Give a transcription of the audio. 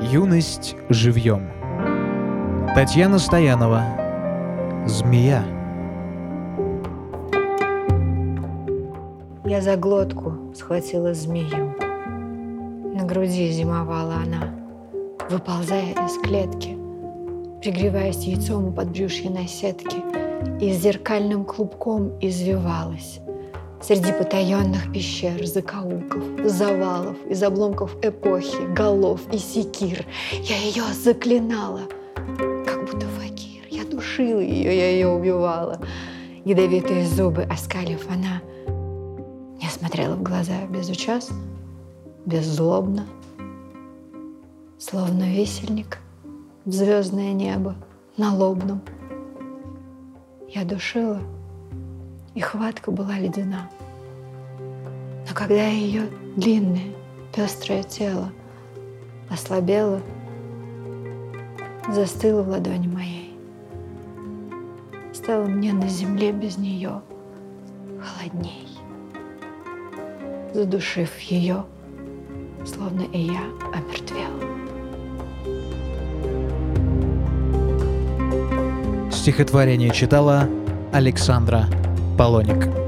Юность живьем. Татьяна Стоянова. Змея. Я за глотку схватила змею. На груди зимовала она, выползая из клетки, пригреваясь яйцом у подбрюшья сетке, и зеркальным клубком извивалась среди потаенных пещер, закоулков, завалов, из обломков эпохи, голов и секир. Я ее заклинала, как будто факир. Я душила ее, я ее убивала. Ядовитые зубы оскалив, она я смотрела в глаза безучастно, беззлобно, словно висельник в звездное небо на лобном. Я душила, и хватка была ледяна. Но когда ее длинное, пестрое тело ослабело, застыло в ладони моей, стало мне на земле без нее холодней задушив ее, словно и я омертвел. Стихотворение читала Александра Полоник.